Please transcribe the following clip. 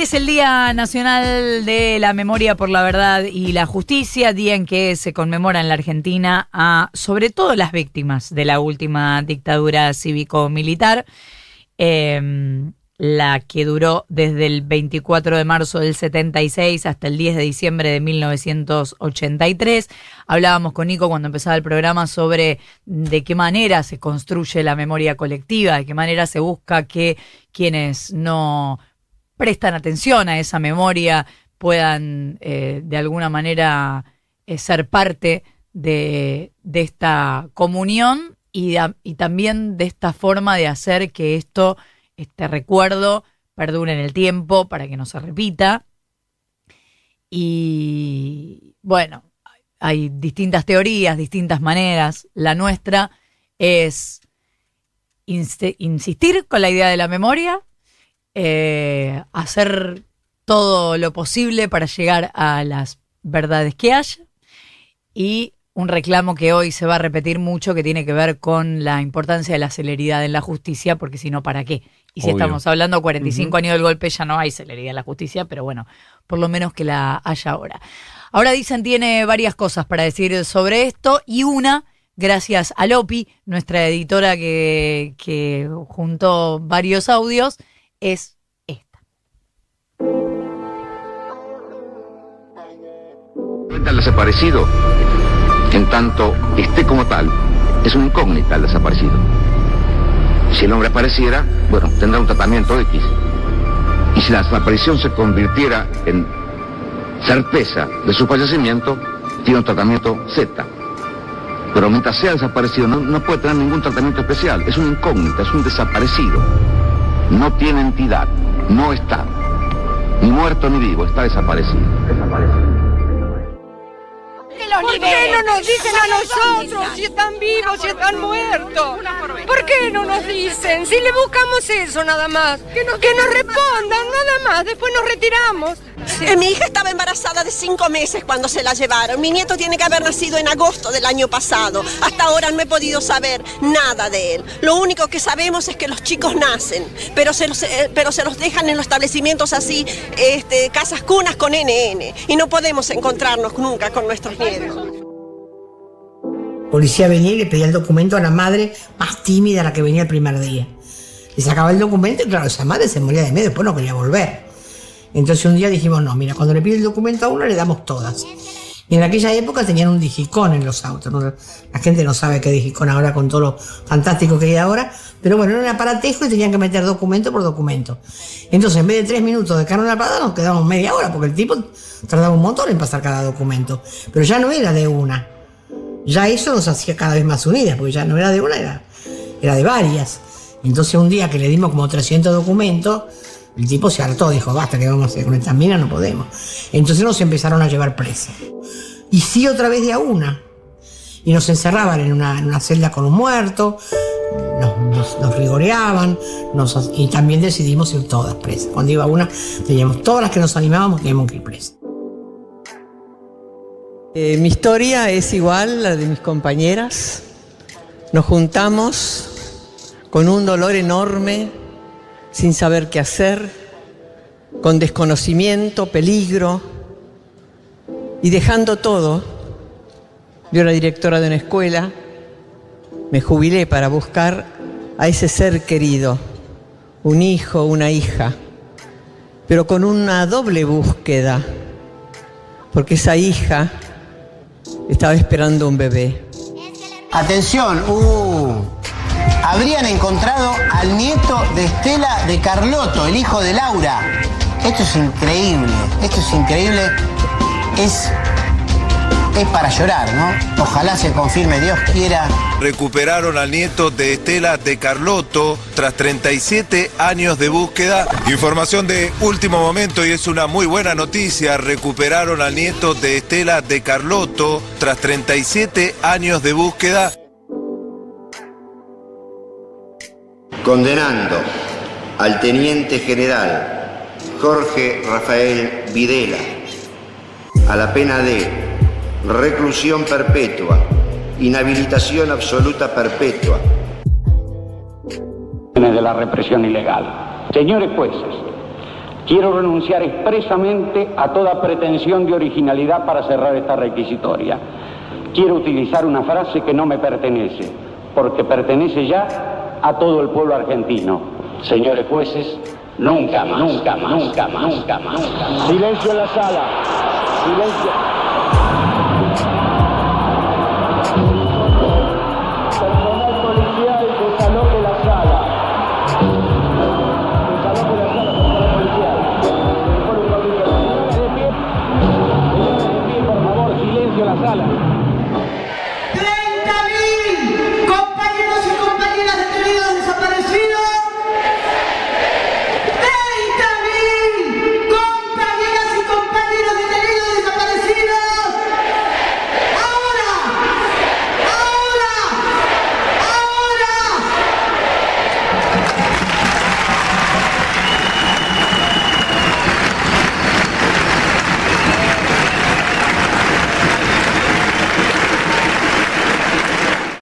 Es el Día Nacional de la Memoria por la Verdad y la Justicia, día en que se conmemora en la Argentina a sobre todo las víctimas de la última dictadura cívico-militar, em, la que duró desde el 24 de marzo del 76 hasta el 10 de diciembre de 1983. Hablábamos con Nico cuando empezaba el programa sobre de qué manera se construye la memoria colectiva, de qué manera se busca que quienes no prestan atención a esa memoria puedan eh, de alguna manera eh, ser parte de, esta comunión y, y, también de esta forma de hacer que esto, este recuerdo, perdure en el tiempo para que no se repita. Y bueno, hay distintas teorías, distintas maneras. La nuestra es insistir con la idea de la memoria, eh, hacer todo lo posible para llegar a las verdades que haya y un reclamo que hoy se va a repetir mucho que tiene que ver con la importancia de la celeridad en la justicia, porque si no, ¿para qué? Y si estamos hablando 45 años del golpe, ya no hay celeridad en la justicia, pero bueno, por lo menos que la haya ahora. Ahora dicen tiene varias cosas para decir sobre esto y una, gracias a Lopi, nuestra editora que, que juntó varios audios, es esta. El desaparecido, en tanto esté como tal, es una incógnita el desaparecido. Si el hombre apareciera, bueno, tendrá un tratamiento X. Y si la desaparición se convirtiera en certeza de su fallecimiento, tiene un tratamiento Z. Pero mientras sea desaparecido, no, no puede tener ningún tratamiento especial. Es una incógnita, es un desaparecido no tiene entidad, no está, ni muerto ni vivo, está desaparecido. ¿Por qué no nos dicen a nosotros si están vivos, si están muertos? ¿Por qué no nos dicen? Si le buscamos eso nada más, que nos, que nos respondan nada más, después nos retiramos. Eh, mi hija estaba embarazada de cinco meses cuando se la llevaron. Mi nieto tiene que haber nacido en agosto del año pasado. Hasta ahora no he podido saber nada de él. Lo único que sabemos es que los chicos nacen, pero se los, eh, pero se los dejan en los establecimientos así, este, casas cunas con NN. Y no podemos encontrarnos nunca con nuestros nietos. Policía venía y le pedía el documento a la madre más tímida, la que venía el primer día. Le sacaba el documento y claro, esa madre se moría de miedo, después no quería volver. Entonces un día dijimos, no, mira, cuando le pide el documento a uno le damos todas. Y en aquella época tenían un digicón en los autos. La gente no sabe qué digicón ahora con todo lo fantástico que hay ahora. Pero bueno, era un aparatejo y tenían que meter documento por documento. Entonces, en vez de tres minutos de carne parada, nos quedamos media hora porque el tipo tardaba un montón en pasar cada documento. Pero ya no era de una. Ya eso nos hacía cada vez más unidas, porque ya no era de una, era, era de varias. Entonces, un día que le dimos como 300 documentos, el tipo se hartó, dijo, basta, que vamos a hacer con estas minas? No podemos. Entonces nos empezaron a llevar presos. Y sí otra vez de a una. Y nos encerraban en una, celda con un muerto, nos, rigoreaban, y también decidimos ir todas presas. Cuando iba una, teníamos todas las que nos animábamos, teníamos que ir presas. Eh, mi historia es igual a la de mis compañeras. Nos juntamos con un dolor enorme sin saber qué hacer, con desconocimiento, peligro, y dejando todo, yo era directora de una escuela, me jubilé para buscar a ese ser querido, un hijo, una hija, pero con una doble búsqueda, porque esa hija estaba esperando un bebé. Atención, uh, habrían encontrado al nieto de Estela de Carlotto, el hijo de Laura. Esto es increíble, esto es increíble. Es, es para llorar, ¿no? Ojalá se confirme, Dios quiera. Recuperaron al nieto de Estela de Carlotto tras 37 años de búsqueda. Información de último momento y es una muy buena noticia. Recuperaron al nieto de Estela de Carlotto tras 37 años de búsqueda. Condenando al teniente general Jorge Rafael Videla a la pena de reclusión perpetua, inhabilitación absoluta perpetua. De la represión ilegal. Señores jueces, Quiero renunciar expresamente a toda pretensión de originalidad para cerrar esta requisitoria. Quiero utilizar una frase que no me pertenece, porque pertenece ya a todo el pueblo argentino. Señores jueces, nunca más, nunca más, nunca más, nunca más. Silencio en la sala. Silencio. Personal policial desaloje la sala. Desaloje la sala, personal policial. Por de pie. De pie, por favor, silencio en la sala.